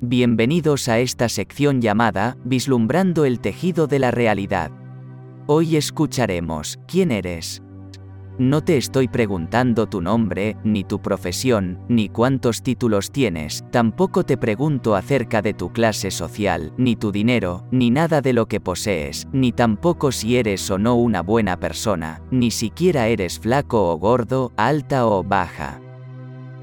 Bienvenidos a esta sección llamada Vislumbrando el tejido de la realidad. Hoy escucharemos, ¿quién eres? No te estoy preguntando tu nombre, ni tu profesión, ni cuántos títulos tienes, tampoco te pregunto acerca de tu clase social, ni tu dinero, ni nada de lo que posees, ni tampoco si eres o no una buena persona, ni siquiera eres flaco o gordo, alta o baja.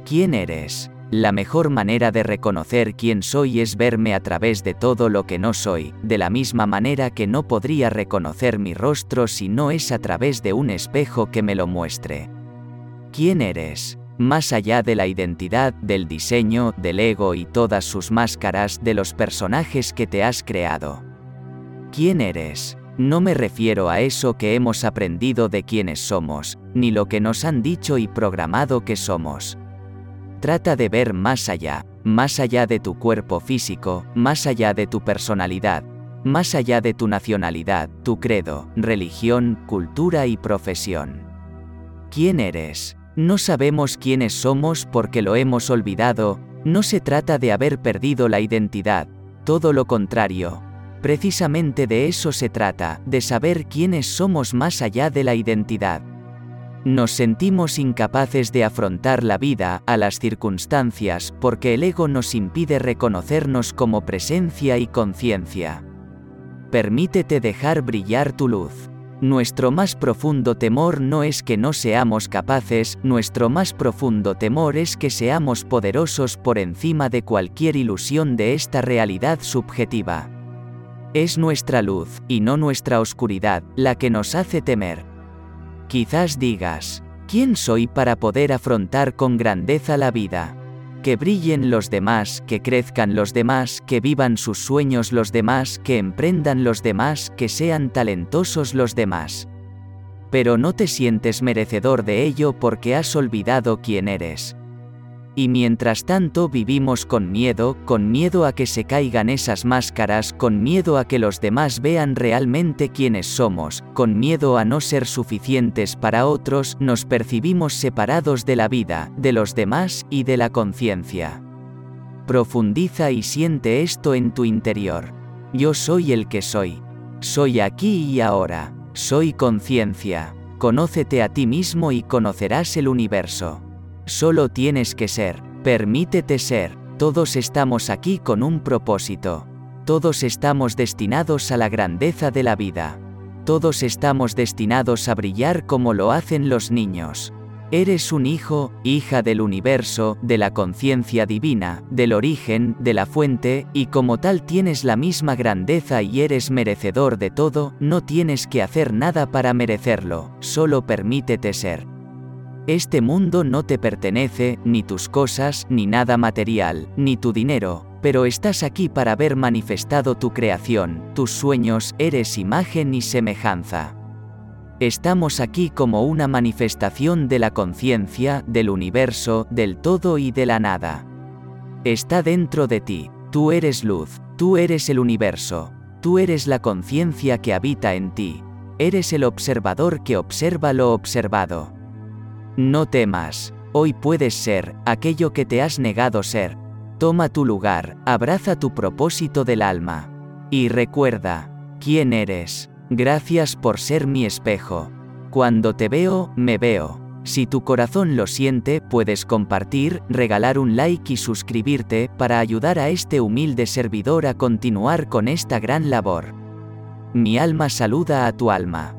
¿Quién eres? La mejor manera de reconocer quién soy es verme a través de todo lo que no soy, de la misma manera que no podría reconocer mi rostro si no es a través de un espejo que me lo muestre. ¿Quién eres? Más allá de la identidad, del diseño, del ego y todas sus máscaras de los personajes que te has creado. ¿Quién eres? No me refiero a eso que hemos aprendido de quiénes somos, ni lo que nos han dicho y programado que somos Trata de ver más allá, más allá de tu cuerpo físico, más allá de tu personalidad, más allá de tu nacionalidad, tu credo, religión, cultura y profesión. ¿Quién eres? No sabemos quiénes somos porque lo hemos olvidado, no se trata de haber perdido la identidad, todo lo contrario. Precisamente de eso se trata, de saber quiénes somos más allá de la identidad. Nos sentimos incapaces de afrontar la vida, a las circunstancias, porque el ego nos impide reconocernos como presencia y conciencia. Permítete dejar brillar tu luz. Nuestro más profundo temor no es que no seamos capaces, nuestro más profundo temor es que seamos poderosos por encima de cualquier ilusión de esta realidad subjetiva. Es nuestra luz, y no nuestra oscuridad, la que nos hace temer. Quizás digas, ¿quién soy para poder afrontar con grandeza la vida? Que brillen los demás, que crezcan los demás, que vivan sus sueños los demás, que emprendan los demás, que sean talentosos los demás. Pero no te sientes merecedor de ello porque has olvidado quién eres. Y mientras tanto vivimos con miedo, con miedo a que se caigan esas máscaras, con miedo a que los demás vean realmente quiénes somos, con miedo a no ser suficientes para otros, nos percibimos separados de la vida, de los demás y de la conciencia. Profundiza y siente esto en tu interior. Yo soy el que soy. Soy aquí y ahora. Soy conciencia. Conócete a ti mismo y conocerás el universo. Solo tienes que ser, permítete ser, todos estamos aquí con un propósito. Todos estamos destinados a la grandeza de la vida. Todos estamos destinados a brillar como lo hacen los niños. Eres un hijo, hija del universo, de la conciencia divina, del origen, de la fuente, y como tal tienes la misma grandeza y eres merecedor de todo, no tienes que hacer nada para merecerlo, solo permítete ser. Este mundo no te pertenece, ni tus cosas, ni nada material, ni tu dinero, pero estás aquí para ver manifestado tu creación, tus sueños, eres imagen y semejanza. Estamos aquí como una manifestación de la conciencia, del universo, del todo y de la nada. Está dentro de ti, tú eres luz, tú eres el universo, tú eres la conciencia que habita en ti, eres el observador que observa lo observado. No temas, hoy puedes ser aquello que te has negado ser. Toma tu lugar, abraza tu propósito del alma. Y recuerda, ¿quién eres? Gracias por ser mi espejo. Cuando te veo, me veo. Si tu corazón lo siente, puedes compartir, regalar un like y suscribirte para ayudar a este humilde servidor a continuar con esta gran labor. Mi alma saluda a tu alma.